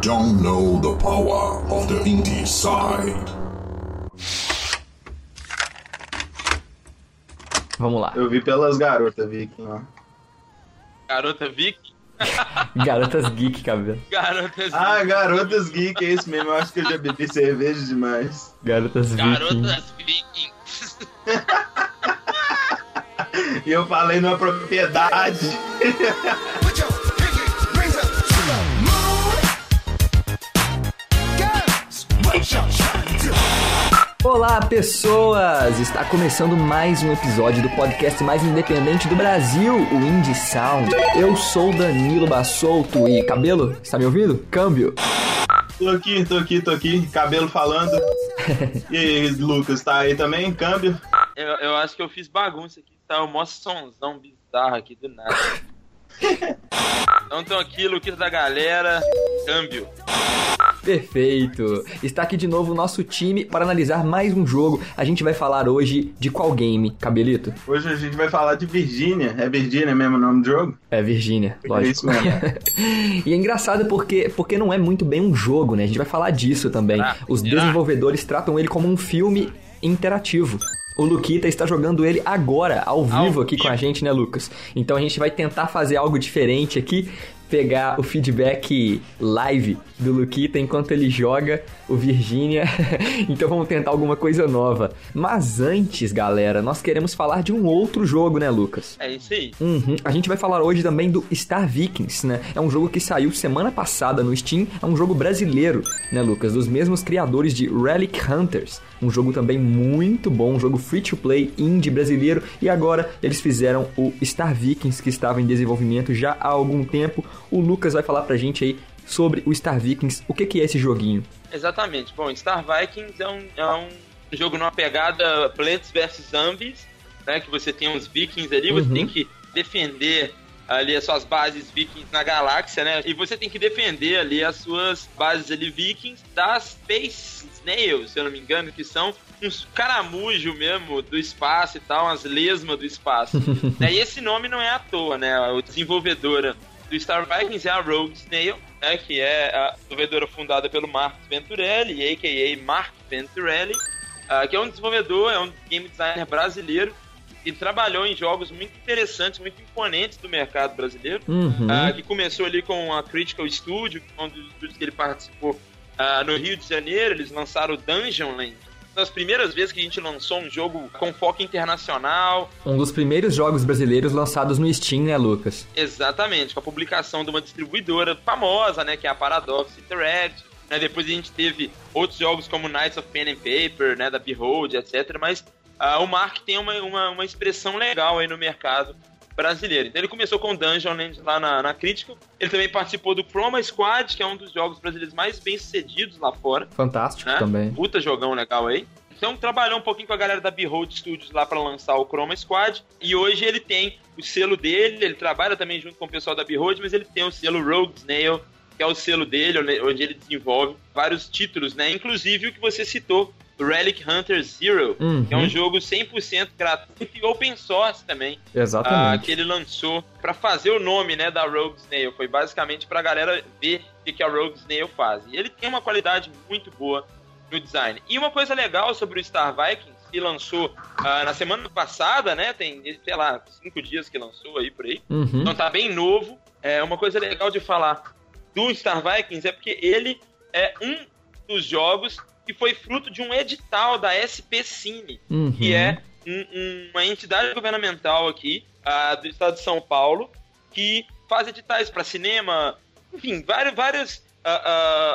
don't know the power of the indie side. Vamos lá. Eu vi pelas garotas, Viking, ó. Garota Viking? Garotas Geek, cabelo. Garotas Ah, garotas geek, é isso mesmo. Eu acho que eu já bebi cerveja demais. Garotas Viking. Garotas Viking. E eu falei numa propriedade. Olá, pessoas! Está começando mais um episódio do podcast mais independente do Brasil, o Indie Sound. Eu sou Danilo Bassolto e cabelo, está me ouvindo? Câmbio. Tô aqui, tô aqui, tô aqui. Cabelo falando. E aí, Lucas, tá aí também? Câmbio? Eu, eu acho que eu fiz bagunça aqui. Tá um mó sonzão bizarro aqui do nada. Então tô aqui, Luquita da galera. Câmbio. Perfeito! Está aqui de novo o nosso time para analisar mais um jogo. A gente vai falar hoje de qual game, cabelito? Hoje a gente vai falar de Virgínia. É Virgínia mesmo o nome do jogo? É Virgínia, É lógico. isso mesmo. e é engraçado porque, porque não é muito bem um jogo, né? A gente vai falar disso também. Ah, Os desenvolvedores tratam ele como um filme interativo. O Luquita está jogando ele agora, ao vivo aqui com a gente, né, Lucas? Então a gente vai tentar fazer algo diferente aqui, pegar o feedback live do Luquita enquanto ele joga o Virgínia. então vamos tentar alguma coisa nova. Mas antes, galera, nós queremos falar de um outro jogo, né, Lucas? É isso aí. Uhum. A gente vai falar hoje também do Star Vikings, né? É um jogo que saiu semana passada no Steam. É um jogo brasileiro, né, Lucas? Dos mesmos criadores de Relic Hunters. Um jogo também muito bom, um jogo free to play, indie brasileiro. E agora eles fizeram o Star Vikings, que estava em desenvolvimento já há algum tempo. O Lucas vai falar pra gente aí sobre o Star Vikings. O que, que é esse joguinho? Exatamente. Bom, Star Vikings é um, é um jogo numa pegada Plants vs Zombies, né? Que você tem uns vikings ali, você Uhum. tem que defender ali as suas bases vikings na galáxia, né? E você tem que defender ali as suas bases ali vikings das Space Snails, se eu não me engano, que são uns caramujo mesmo do espaço e tal, umas lesmas do espaço. né? E esse nome não é à toa, né? A desenvolvedora do Star Vikings é a Rogue Snail, né, que é a desenvolvedora fundada pelo Marcos Venturelli, a.k.a. Mark Venturelli, ah, que é um desenvolvedor, é um game designer brasileiro, e trabalhou em jogos muito interessantes, muito imponentes do mercado brasileiro, Uhum. ah, que começou ali com a Critical Studio, que um dos estúdios que ele participou ah, no Rio de Janeiro, eles lançaram o Dungeonland, uma das primeiras vezes que a gente lançou um jogo com foco internacional, Um dos primeiros jogos brasileiros lançados no Steam, né, Lucas? Exatamente, com a publicação de uma distribuidora famosa, né, que é a Paradox Interactive. Né, depois a gente teve outros jogos como Knights of Pen and Paper, né, da Behold, etc. Mas ah, o Mark tem uma, uma, uma expressão legal aí no mercado brasileiro. Então ele começou com Dungeonland lá na, na Critical. Ele também participou do Chroma Squad, que é um dos jogos brasileiros mais bem sucedidos lá fora Fantástico né? também. Puta jogão legal aí. Então trabalhou um pouquinho com a galera da Behold Studios lá para lançar o Chroma Squad. E hoje ele tem o selo dele, ele trabalha também junto com o pessoal da Behold, mas ele tem o selo Rogue Snail, que é o selo dele, onde ele desenvolve vários títulos, né? Inclusive o que você citou, Relic Hunter Zero, Uhum. que é um jogo 100% gratuito e open source também ah, Exatamente. que ele lançou pra fazer o nome, né, da Rogue Snail. Foi basicamente pra galera ver o que, que a Rogue Snail faz. E ele tem uma qualidade muito boa no design. E uma coisa legal sobre o Star Vikings, que lançou ah, na semana passada, né, tem, sei lá, cinco dias que lançou aí por aí. Uhum. Então tá bem novo. É uma coisa legal de falar do Star Vikings é porque ele é um dos jogos que foi fruto de um edital da SP Cine Uhum. que é um- um- uma entidade governamental aqui ah, do estado de São Paulo que faz editais para cinema, enfim, vários, vários ah,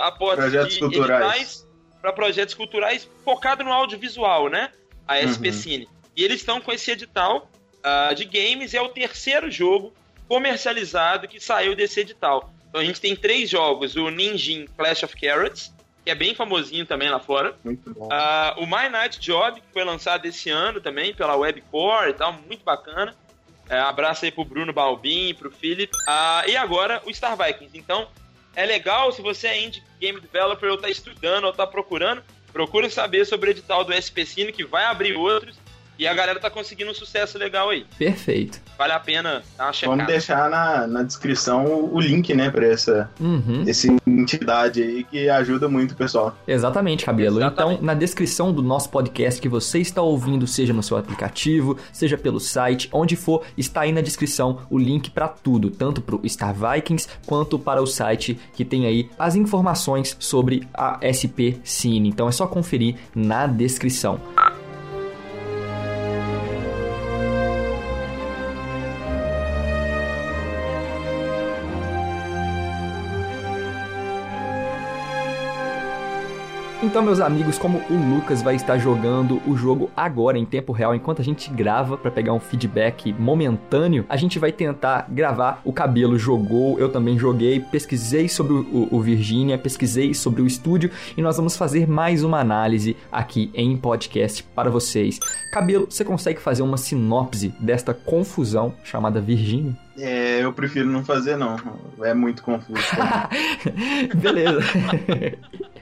ah, aportes Projetos de culturais. editais para projetos culturais focado no audiovisual, né? A SP Uhum. Cine. E eles estão com esse edital ah, de games, é o terceiro jogo comercializado que saiu desse edital. Então a gente tem três jogos, o Ninjin Clash of Carrots, que é bem famosinho também lá fora. Muito bom. Ah, o My Night Job, que foi lançado esse ano também pela Webcore e tal, muito bacana. É, abraço aí pro Bruno Balbin, pro Philip. Ah, e agora o Star Vikings. Então, é legal se você é indie game developer ou tá estudando ou tá procurando, procura saber sobre o edital do SP Cine, que vai abrir outros. E a galera tá conseguindo um sucesso legal aí. Perfeito. Vale a pena dar uma checada. Vamos deixar na, na descrição o, o link, né, pra essa, Uhum. essa entidade aí que ajuda muito o pessoal. Exatamente, Cabelo. Exatamente. Então, na descrição do nosso podcast que você está ouvindo, seja no seu aplicativo, seja pelo site, onde for, está aí na descrição o link para tudo, tanto para o Star Vikings quanto para o site que tem aí as informações sobre a SP Cine. Então é só conferir na descrição. Então, meus amigos, como o Lucas vai estar jogando o jogo agora em tempo real, enquanto a gente grava para pegar um feedback momentâneo, a gente vai tentar gravar. O Cabelo jogou, eu também joguei, pesquisei sobre o, o Virginia, pesquisei sobre o estúdio e nós vamos fazer mais uma análise aqui em podcast para vocês. Cabelo, você consegue fazer uma sinopse desta confusão chamada Virginia? É, eu prefiro não fazer, não. É muito confuso. Beleza.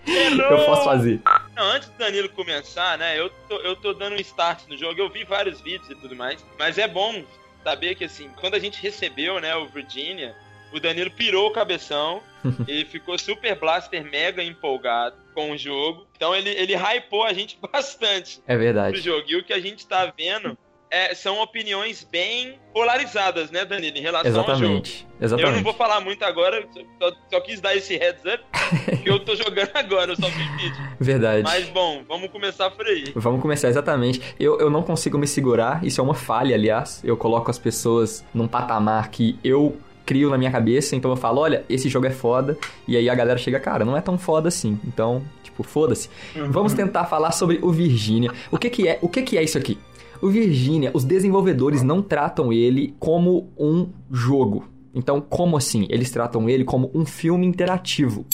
eu posso fazer. Não, antes do Danilo começar, né, eu tô, eu tô dando um start no jogo, eu vi vários vídeos e tudo mais, mas é bom saber que, assim, quando a gente recebeu, né, o Virginia, o Danilo pirou o cabeção, ele ficou super blaster mega empolgado com o jogo, então ele, ele hypou a gente bastante É pro verdade. jogo, e o que a gente tá vendo é, são opiniões bem polarizadas, né, Danilo, em relação ao jogo. Exatamente. Eu não Exatamente. vou falar muito agora, só, só quis dar esse heads up, que eu tô jogando agora, eu só vi vídeo. Verdade. Mas bom, vamos começar por aí. Vamos começar exatamente. Eu, eu não consigo me segurar, isso é uma falha, aliás. Eu coloco as pessoas num patamar que eu crio na minha cabeça, então eu falo, olha, esse jogo é foda, e aí a galera chega, cara, não é tão foda assim. Então, tipo, foda-se. Vamos tentar falar sobre o Virginia. O que que é, o que que é isso aqui? O Virginia, os desenvolvedores não tratam ele como um jogo. Então, como assim? Eles tratam ele como um filme interativo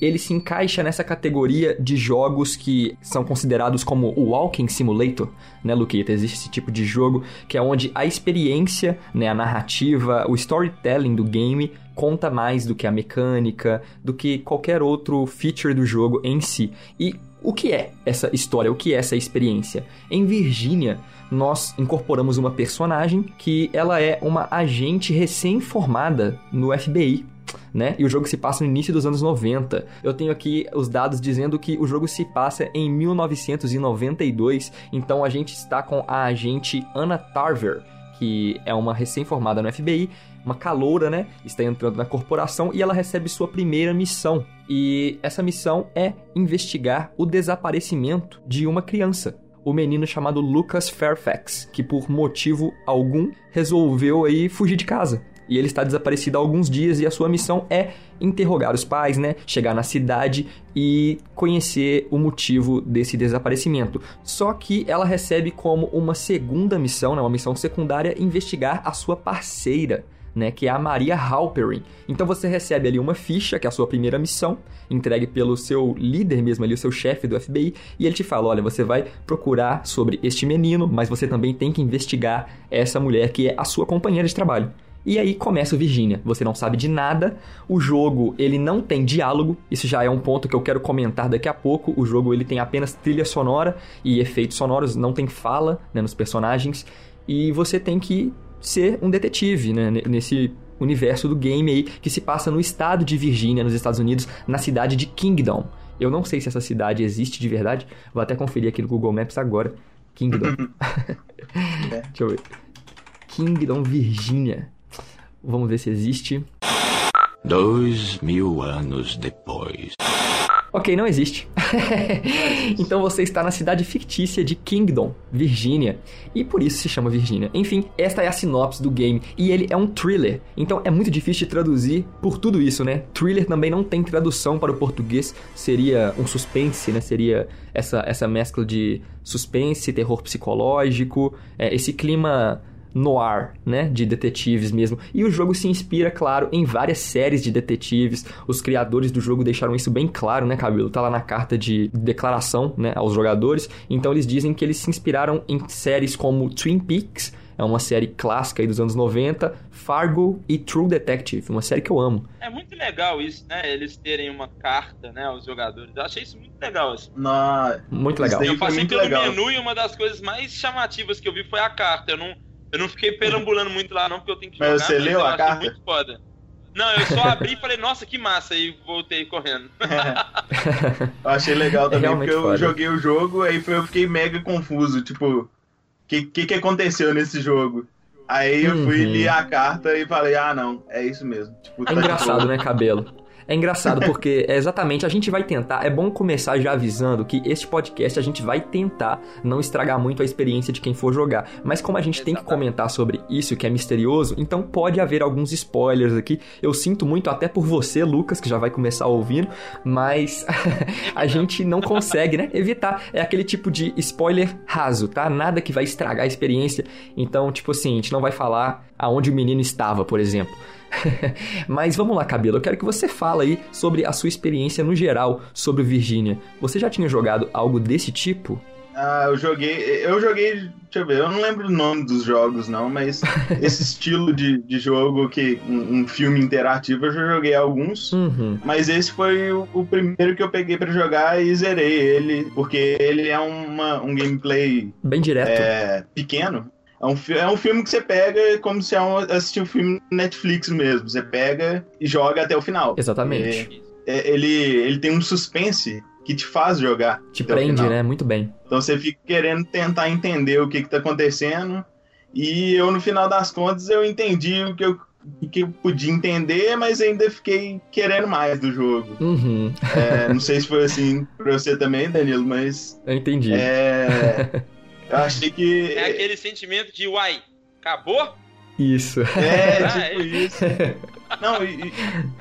ele se encaixa nessa categoria de jogos que são considerados como o Walking Simulator, né, Luquita? Existe esse tipo de jogo que é onde a experiência, né, a narrativa, o storytelling do game conta mais do que a mecânica, do que qualquer outro feature do jogo em si. E o que é essa história? O que é essa experiência? Em Virgínia, nós incorporamos uma personagem que ela é uma agente recém-formada no FBI, né? E o jogo se passa no início dos anos 90. Eu tenho aqui os dados dizendo que o jogo se passa em 1992, então a gente está com a agente Anna Tarver, que é uma recém-formada no FBI, uma caloura, né? Está entrando na corporação e ela recebe sua primeira missão. E essa missão é investigar o desaparecimento de uma criança. O menino chamado Lucas Fairfax, que por motivo algum resolveu aí fugir de casa. E ele está desaparecido há alguns dias e a sua missão é interrogar os pais, né? Chegar na cidade e conhecer o motivo desse desaparecimento. Só que ela recebe como uma segunda missão, né? uma missão secundária, investigar a sua parceira, né, que é a Maria Halperin. Então você recebe ali uma ficha, que é a sua primeira missão, entregue pelo seu líder mesmo ali, o seu chefe do FBI, e ele te fala, olha, você vai procurar sobre este menino, mas você também tem que investigar essa mulher que é a sua companheira de trabalho. E aí começa o Virginia. Você não sabe de nada. O jogo, ele não tem diálogo. Isso já é um ponto que eu quero comentar daqui a pouco. O jogo, ele tem apenas trilha sonora e efeitos sonoros, não tem fala né, nos personagens. E você tem que ser um detetive, né, nesse universo do game aí, que se passa no estado de Virgínia, nos Estados Unidos, na cidade de Kingdom. Eu não sei se essa cidade existe de verdade. Vou até conferir aqui no Google Maps agora. Kingdom. Deixa eu ver. Kingdom, Virgínia. Vamos ver se existe. Dois mil anos depois. Ok, não existe. então você está na cidade fictícia de Kingdom, Virgínia, e por isso se chama Virgínia. Enfim, esta é a sinopse do game e ele é um thriller. Então é muito difícil de traduzir por tudo isso, né? Thriller também não tem tradução para o português, seria um suspense, né? Seria essa essa mescla de suspense, terror psicológico, é, esse clima noir, né, de detetives mesmo. E o jogo se inspira, claro, em várias séries de detetives. Os criadores do jogo deixaram isso bem claro, né, Cabelo? Tá lá na carta de declaração, né, aos jogadores. Então eles dizem que eles se inspiraram em séries como Twin Peaks, É uma série clássica aí dos anos 90, Fargo e True Detective, uma série que eu amo. É muito legal isso, né? Eles terem uma carta, né, aos jogadores. Eu achei isso muito legal, assim. Na... Muito legal. Eu passei pelo legal. menu e uma das coisas mais chamativas que eu vi foi a carta. Eu não, eu não fiquei perambulando muito lá, não, porque eu tenho que Mas jogar. você leu eu a achei carta? muito foda. Não, eu só abri e falei, nossa, que massa, e voltei correndo. Eu achei legal É também, realmente porque eu foda. joguei o jogo, aí eu fiquei mega confuso, tipo, o que, que, que aconteceu nesse jogo? Aí eu fui Uhum. li a carta e falei, ah não, é isso mesmo. Tipo, tá É de engraçado, né, cabelo? É engraçado porque é exatamente a gente vai tentar. É bom começar já avisando que este podcast a gente vai tentar não estragar muito a experiência de quem for jogar. Mas como a gente tem que Exatamente. comentar sobre isso que é misterioso, então pode haver alguns spoilers aqui. Eu sinto muito até por você, Lucas, que já vai começar ouvindo, mas a gente não consegue, né, evitar. É aquele tipo de spoiler raso, tá? Nada que vai estragar a experiência. Então, tipo assim, a gente não vai falar aonde o menino estava, por exemplo. Mas vamos lá, Cabelo. Eu quero que você fale aí sobre a sua experiência no geral sobre o Virginia. Você já tinha jogado algo desse tipo? Ah, eu joguei. Eu joguei. Deixa eu ver, eu não lembro o nome dos jogos, não, mas esse estilo de, de jogo que. Um, um filme interativo, eu já joguei alguns. Uhum. Mas esse foi o, o primeiro que eu peguei pra jogar e zerei ele, porque ele é uma, um gameplay Bem direto. é, pequeno. É um, é um filme que você pega como se é um, assistir um filme Netflix mesmo. Você pega e joga até o final. Exatamente. É, ele, ele tem um suspense que te faz jogar. Te prende, né? Muito bem. Então você fica querendo tentar entender o que, que tá acontecendo. E eu, no final das contas, eu entendi o que eu, o que eu podia entender, mas ainda fiquei querendo mais do jogo. Uhum. É, não sei se foi assim pra você também, Danilo, mas Eu entendi. é, eu achei que. É aquele sentimento de, uai, acabou? Isso. É, Ah, tipo é? isso. Não, e, e-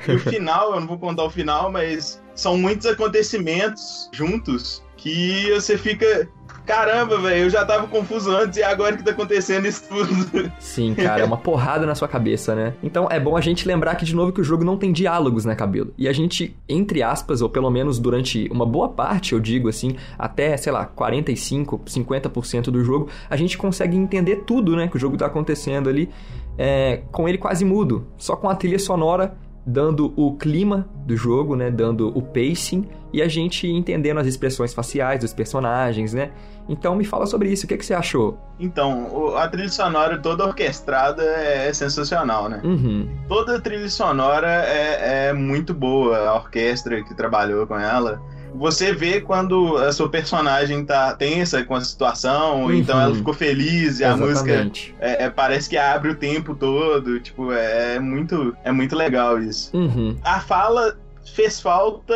e o final, eu não vou contar o final, mas são muitos acontecimentos juntos que você fica. Caramba, velho, eu já tava confuso antes e agora que tá acontecendo isso tudo. Sim, cara, é uma porrada na sua cabeça, né? Então é bom a gente lembrar aqui de novo que o jogo não tem diálogos, né, Cabelo? E a gente, entre aspas, ou pelo menos durante uma boa parte, eu digo assim, até, sei lá, 45, 50% do jogo, a gente consegue entender tudo, né, que o jogo tá acontecendo ali, é, com ele quase mudo, só com a trilha sonora dando o clima do jogo, né, dando o pacing e a gente entendendo as expressões faciais dos personagens, né? Então me fala sobre isso, o que, que você achou? Então, a trilha sonora toda orquestrada é sensacional, né? Uhum, Toda a trilha sonora é, é muito boa, a orquestra que trabalhou com ela. Você vê quando a sua personagem tá tensa com a situação, Uhum. então ela ficou feliz e a música exatamente. é, é, parece que abre o tempo todo. Tipo, é, muito, é muito legal isso. Uhum. A fala fez falta,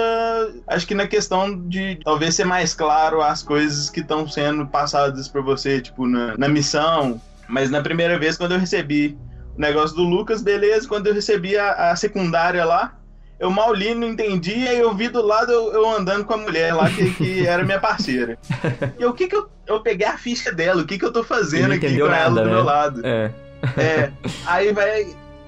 acho que na questão de talvez ser mais claro as coisas que estão sendo passadas pra você, tipo, na, na missão. Mas na primeira vez, quando eu recebi o negócio do Lucas, beleza. Quando eu recebi a, a secundária lá, eu mal li, não entendi, aí eu vi do lado eu, eu andando com a mulher lá, que, que era minha parceira. E eu, o que que eu, eu peguei a ficha dela, o que que eu tô E fazendo aqui com ela nada, do né? meu lado? É. É, aí vai.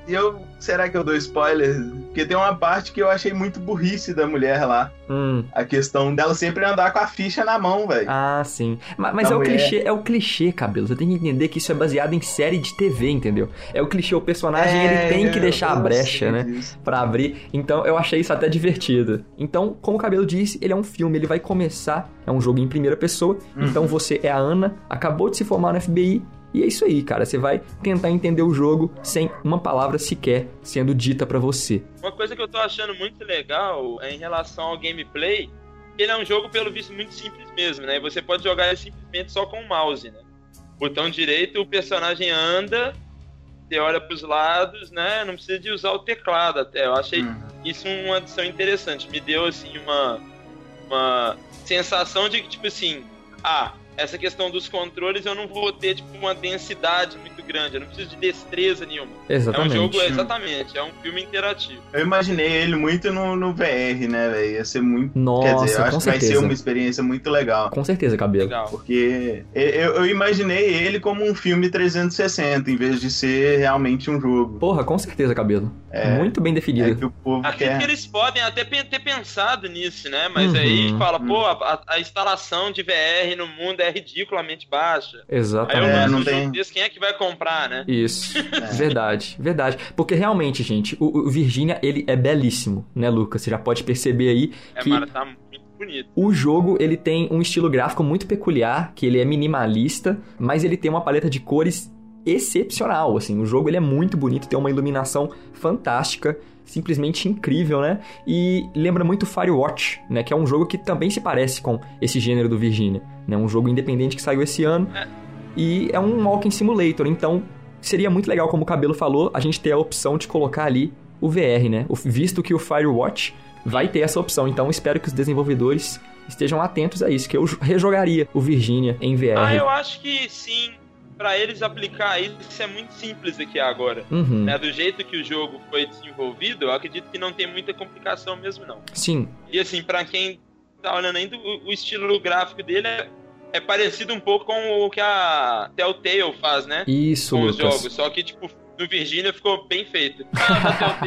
Eu. Será que eu dou spoiler? Porque tem uma parte que eu achei muito burrice da mulher lá. Hum. A questão dela sempre andar com a ficha na mão, velho. Ah, sim. Ma- Mas, Da é o mulher. clichê, é o clichê, cabelo. Você tem que entender que isso é baseado em série de TV, entendeu? É o clichê, o personagem ele tem que eu- deixar a brecha, né? disso. Pra abrir. Então eu achei isso até divertido. Então, como o cabelo disse, ele é um filme, ele vai começar, é um jogo em primeira pessoa. Uhum. Então você é a Ana, acabou de se formar no FBI. E é isso aí, cara. Você vai tentar entender o jogo sem uma palavra sequer sendo dita pra você. Uma coisa que eu tô achando muito legal é em relação ao gameplay, ele é um jogo, pelo visto, muito simples mesmo, né? E você pode jogar ele simplesmente só com o mouse, né? Botão direito, o personagem anda, você olha pros lados, né? Não precisa de usar o teclado até. Eu achei Uhum. isso uma adição interessante. Me deu, assim, uma, uma sensação de que, tipo assim, ah, essa questão dos controles eu não vou ter, tipo, uma densidade muito grande. Eu não preciso de destreza nenhuma. Exatamente. É um jogo, exatamente, é um filme interativo. Eu imaginei ele muito no, no VR, né, velho? Ia ser muito. Nossa, Quer dizer, eu com acho que vai ser uma experiência muito legal. Com certeza, cabelo. Legal. Porque eu, eu imaginei ele como um filme 360, em vez de ser realmente um jogo. Porra, com certeza, cabelo. É. Muito bem É definido. que o povo Acredito quer. que eles podem até ter pensado nisso, né? Mas Uhum. aí fala, Uhum. pô, a, a instalação de VR no mundo é é ridiculamente baixa. Aí eu Exatamente. É, não tem- desse, quem é que vai comprar, né? Isso, verdade, verdade. Porque realmente, gente, o, o Virginia, ele é belíssimo, né, Lucas? Você já pode perceber aí É, que mano, tá bonito. o jogo, ele tem um estilo gráfico muito peculiar, que ele é minimalista, mas ele tem uma paleta de cores excepcional, assim. O jogo, ele é muito bonito, tem uma iluminação fantástica, simplesmente incrível, né? E lembra muito Firewatch, né? Que é um jogo que também se parece com esse gênero do Virginia, né? Um jogo independente que saiu esse ano. E é um walking simulator, então seria muito legal, como o Cabelo falou, a gente ter a opção de colocar ali o VR, né? Visto que o Firewatch vai ter essa opção, então espero que os desenvolvedores estejam atentos a isso, que eu jo- rejogaria o Virginia em VR. Ah, eu acho que sim. Pra eles aplicar isso é muito simples aqui agora. Uhum. Né? Do jeito que o jogo foi desenvolvido, eu acredito que não tem muita complicação mesmo, não. Sim, E assim, pra quem tá olhando ainda, o, o estilo gráfico dele é, é parecido um pouco com o que a Telltale faz, né? isso, com os Lucas. jogos. Só que, tipo, no Virginia ficou bem feito. Ah,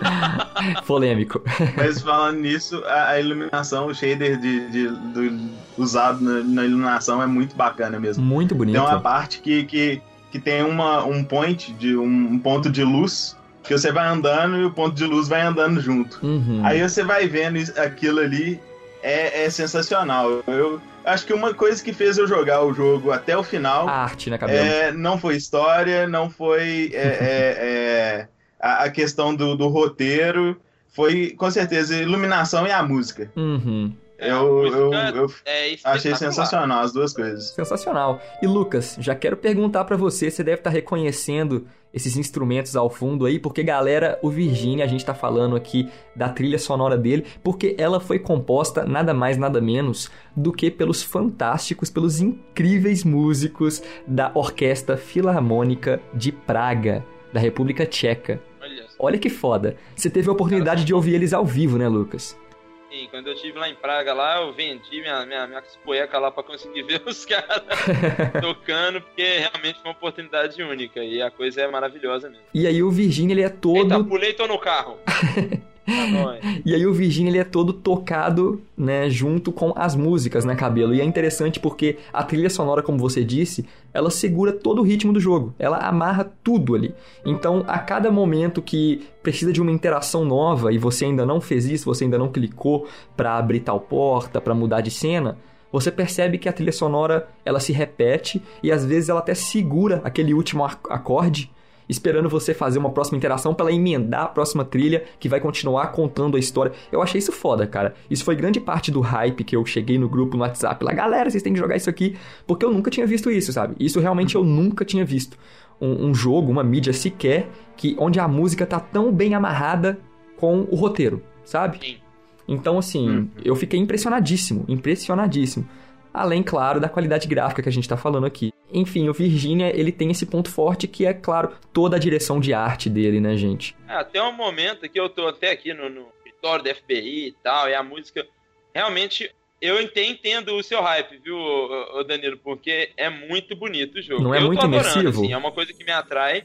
assim. Polêmico. Mas falando nisso, a, iluminação, o shader de, de- do- usado na, na iluminação é muito bacana mesmo. Muito bonito. Tem uma parte que, que, que tem uma, um point, de, um, ponto de luz, que você vai andando e o ponto de luz vai andando junto. Uhum. Aí você vai vendo aquilo ali, é, é sensacional. Eu acho que uma coisa que fez eu jogar o jogo até o final A arte, né, Cabelo? é, não foi história, não foi é, é, é, a, a questão do, do roteiro, foi com certeza iluminação e a música. Uhum. É, Eu, eu, música eu é achei sensacional as duas coisas. Sensacional. E Lucas, já quero perguntar pra você, você deve estar reconhecendo esses instrumentos ao fundo aí, porque galera, o Virginia, a gente tá falando aqui da trilha sonora dele, porque ela foi composta nada mais nada menos do que pelos fantásticos, pelos incríveis músicos da Orquestra Filarmônica de Praga, da República Tcheca. Olha que foda. Você teve a oportunidade de ouvir eles ao vivo, né, Lucas? Sim, quando eu estive lá em Praga, lá, eu vendi minha, minha, minha cueca lá pra conseguir ver os caras tocando, porque realmente foi uma oportunidade única. E a coisa é maravilhosa mesmo. E aí o Virginia, ele é todo Eita, pulei e tô no carro. tá. E aí o Virginia ele é todo tocado, né, junto com as músicas, né, cabelo. E é interessante porque a trilha sonora, como você disse, ela segura todo o ritmo do jogo. Ela amarra tudo ali. Então, a cada momento que precisa de uma interação nova e você ainda não fez isso, você ainda não clicou pra abrir tal porta, pra mudar de cena, você percebe que a trilha sonora, ela se repete e às vezes ela até segura aquele último ac- acorde esperando você fazer uma próxima interação pra ela emendar a próxima trilha que vai continuar contando a história. Eu achei isso foda, cara. Isso foi grande parte do hype que eu cheguei no grupo no WhatsApp lá, galera, vocês têm que jogar isso aqui, porque eu nunca tinha visto isso, sabe? Isso realmente eu nunca tinha visto. Um, um jogo, uma mídia sequer, que onde a música tá tão bem amarrada com o roteiro, sabe? Sim. Então, assim, Hum. eu fiquei impressionadíssimo, impressionadíssimo. Além, claro, da qualidade gráfica que a gente tá falando aqui. Enfim, o Virginia, ele tem esse ponto forte que é, claro, toda a direção de arte dele, né, gente? É, até um momento que eu tô até aqui no, no escritório da FBI e tal, e a música. Realmente, eu ente- entendo o seu hype, viu, Danilo? Porque é muito bonito o jogo. Não é eu muito tô adorando, imersivo? assim, é uma coisa que me atrai.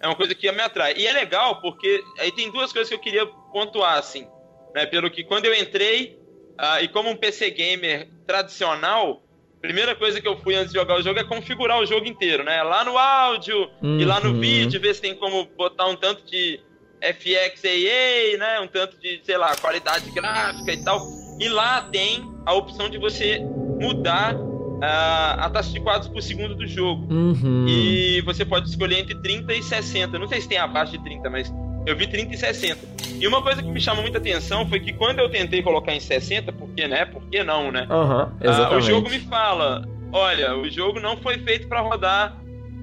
É uma coisa que me atrai. E é legal porque aí tem duas coisas que eu queria pontuar, assim. Né, pelo que quando eu entrei, ah, e como um PC gamer tradicional, primeira coisa que eu fui antes de jogar o jogo é configurar o jogo inteiro, né? Lá no áudio, e lá no Uhum. vídeo, ver se tem como botar um tanto de FXAA, né? Um tanto de, sei lá, qualidade gráfica e tal. E lá tem a opção de você mudar ah, a taxa de quadros por segundo do jogo. Uhum. E você pode escolher entre 30 e 60. Não sei se tem abaixo de 30, mas eu vi 30 e 60. E uma coisa que me chamou muita atenção foi que quando eu tentei colocar em 60, porque né? Por que não, né? Ah, exatamente. o jogo me fala: olha, o jogo não foi feito pra rodar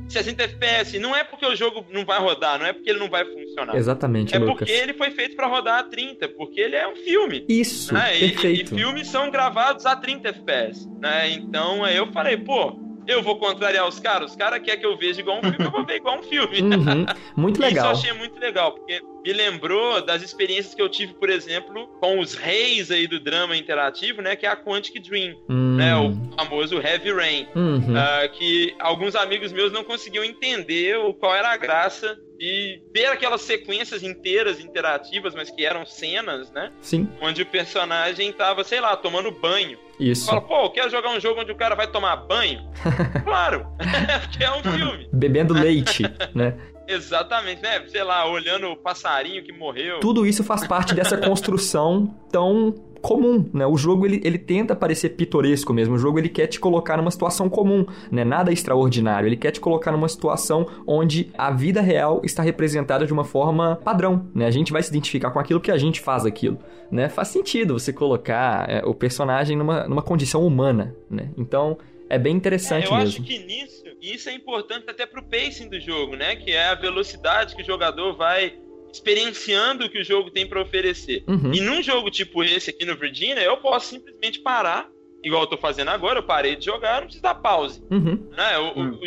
60 FPS. Não é porque o jogo não vai rodar, não é porque ele não vai funcionar. Exatamente, É Lucas. porque ele foi feito pra rodar a 30, porque ele é um filme. Isso, Né? E- E, perfeito. filmes são gravados a 30 FPS. Né? Então aí eu falei, pô, eu vou contrariar os caras. Os caras querem que eu veja igual um filme, eu vou ver igual um filme. Uhum, Muito Isso eu legal. achei muito legal, porque me lembrou das experiências que eu tive, por exemplo, com os reis aí do drama interativo, né? Que é a Quantic Dream, Hum, né? O famoso Heavy Rain. uhum. Ah, que alguns amigos meus não conseguiam entender qual era a graça e ter aquelas sequências inteiras interativas, mas que eram cenas, né? Sim, Onde o personagem tava, sei lá, tomando banho. isso. Fala, pô, eu quero jogar um jogo onde o cara vai tomar banho? claro, porque é um filme. Bebendo leite, né? Exatamente, né? Sei lá, olhando o passarinho que morreu. Tudo isso faz parte dessa construção tão comum, né? O jogo ele, ele tenta parecer pitoresco mesmo. O jogo ele quer te colocar numa situação comum, né? Nada extraordinário. Ele quer te colocar numa situação onde a vida real está representada de uma forma padrão, né? A gente vai se identificar com aquilo que a gente faz aquilo, né? Faz sentido você colocar é, o personagem numa, numa condição humana, né? Então é bem É, interessante eu acho mesmo. que nisso, isso é importante até pro pacing do jogo, né? Que é a velocidade que o jogador vai experienciando o que o jogo tem pra oferecer. Uhum. E num jogo tipo esse aqui no Virginia, eu posso simplesmente parar, igual eu tô fazendo agora, eu parei de jogar, não preciso dar pause. Uhum. Né? O, o- Hum.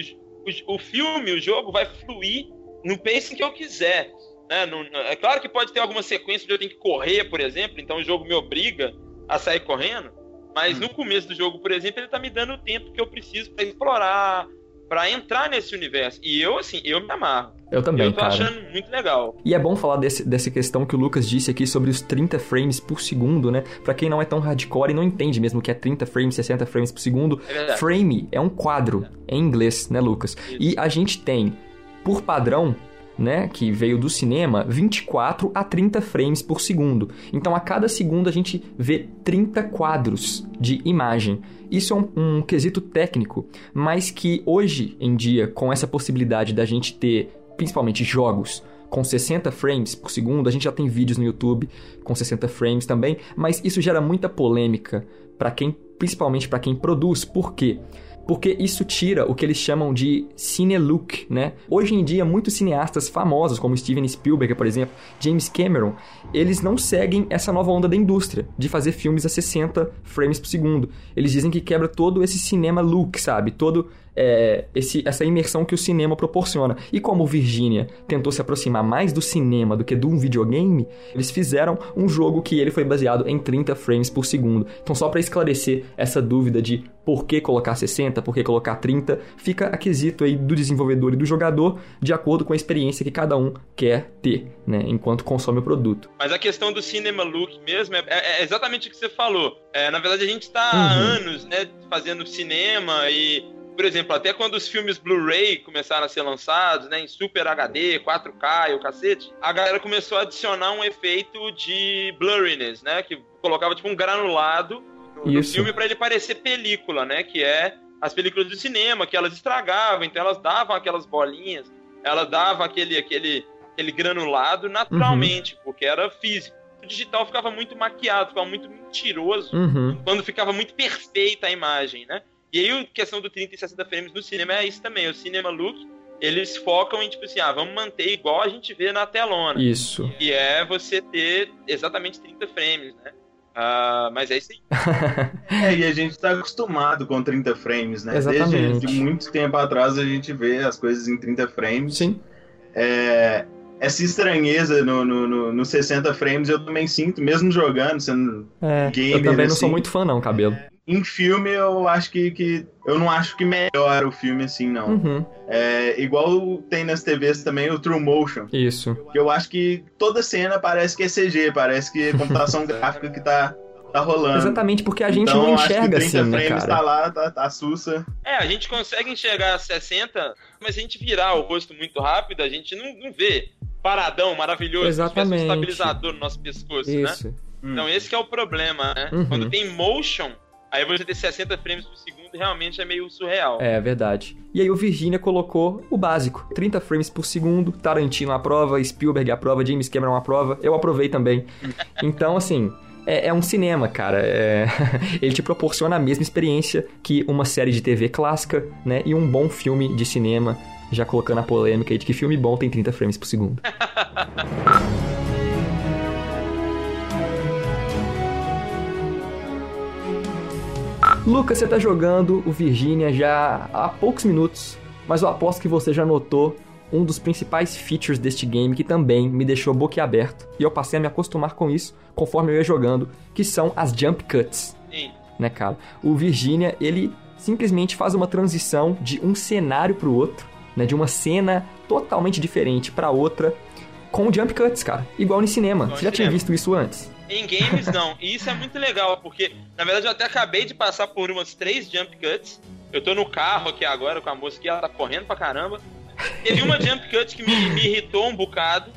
o, o, filme, o jogo vai fluir no pacing que eu quiser. Né? Não- é claro que pode ter alguma sequência onde eu tenho que correr, por exemplo, então o jogo me obriga a sair correndo. Mas Hum. no começo do jogo, por exemplo, ele tá me dando o tempo que eu preciso pra explorar, pra entrar nesse universo. E eu, assim, eu me amarro. Eu também, eu tô cara. achando muito legal. E é bom falar desse, dessa questão que o Lucas disse aqui sobre os 30 frames por segundo, né? Pra quem não é tão hardcore e não entende mesmo o que é 30 frames, 60 frames por segundo, É frame é um quadro em inglês, né, Lucas? E a gente tem, por padrão, né, que veio do cinema, 24 a 30 frames por segundo. Então a cada segundo a gente vê 30 quadros de imagem. Isso é um, um quesito técnico, mas que hoje em dia, com essa possibilidade da gente ter, principalmente jogos, com 60 frames por segundo, a gente já tem vídeos no YouTube com 60 frames também, mas isso gera muita polêmica para quem, principalmente para quem produz. Por quê? Porque isso tira o que eles chamam de cine look, né? Hoje em dia, muitos cineastas famosos, como Steven Spielberg, por exemplo, James Cameron, eles não seguem essa nova onda da indústria de fazer filmes a 60 frames por segundo. Eles dizem que quebra todo esse cinema look, sabe? Todo é, esse, essa imersão que o cinema proporciona. E como Virginia tentou se aproximar mais do cinema do que de um videogame, eles fizeram um jogo que ele foi baseado em 30 frames por segundo. Então, só para esclarecer essa dúvida de por que colocar 60, por que colocar 30, fica a quesito aí do desenvolvedor e do jogador de acordo com a experiência que cada um quer ter, né, enquanto consome o produto. Mas a questão do cinema look mesmo é, é- é exatamente o que você falou. É, na verdade, a gente está há Uhum. anos né, fazendo cinema e, por exemplo, até quando os filmes Blu-ray começaram a ser lançados, né, em Super HD, 4K e o cacete, a galera começou a adicionar um efeito de blurriness, né, que colocava tipo um granulado no, filme para ele parecer película, né, que é as películas do cinema, que elas estragavam, então elas davam aquelas bolinhas, elas davam aquele, aquele, aquele granulado naturalmente, porque era físico. O digital ficava muito maquiado, ficava muito mentiroso, Uhum. quando ficava muito perfeita a imagem, né? E aí a questão do 30 e 60 frames no cinema é isso também, o cinema look, eles focam em tipo assim, ah, vamos manter igual a gente vê na telona. Isso. Que é você ter exatamente 30 frames, né? Ah, mas é isso aí. É, e a gente tá acostumado com 30 frames, né? Exatamente. Desde muito tempo atrás a gente vê as coisas em 30 frames. Sim. É, essa estranheza no, no, no, no 60 frames eu também sinto, mesmo jogando, sendo É, eu Gamer, também não sou assim. muito fã não, cabelo. em filme eu acho que, que eu não acho que melhora o filme assim não. Uhum. É igual tem nas TVs também o True Motion, Isso. que eu acho que toda cena parece que é CG, parece que é computação gráfica que tá tá rolando. Exatamente, porque a gente então, não acho que enxerga 30 assim, né, frames cara? tá lá, tá, tá sussa. É, a gente consegue enxergar 60, mas se a gente virar o rosto muito rápido, a gente não, não vê paradão maravilhoso, Exatamente. um estabilizador no nosso pescoço, né? Isso. Então esse que é o problema, né? Uhum. Quando tem motion, aí você ter 60 frames por segundo realmente é meio surreal. É verdade. E aí o Virginia colocou o básico: 30 frames por segundo, Tarantino aprova, Spielberg aprova, James Cameron aprova, eu aprovei também. Então, assim. É, é um cinema, cara. É- Ele te proporciona a mesma experiência que uma série de TV clássica, né? E um bom filme de cinema, já colocando a polêmica aí de que filme bom tem 30 frames por segundo. Lucas, você tá jogando o Virginia já há poucos minutos, mas eu aposto que você já notou um dos principais features deste game que também me deixou boquiaberto e eu passei a me acostumar com isso conforme eu ia jogando, que são as jump cuts, Sim. né, cara? O Virginia, ele simplesmente faz uma transição de um cenário pro outro, né, de uma cena totalmente diferente pra outra, com jump cuts, cara, igual no cinema. Igual Você já no tinha cinema. visto isso antes? Em games, não. E isso é muito legal, porque, na verdade, eu até acabei de passar por umas três jump cuts. Eu tô no carro aqui agora com a moça que ela tá correndo pra caramba. Teve uma jump cut que me, me irritou um bocado.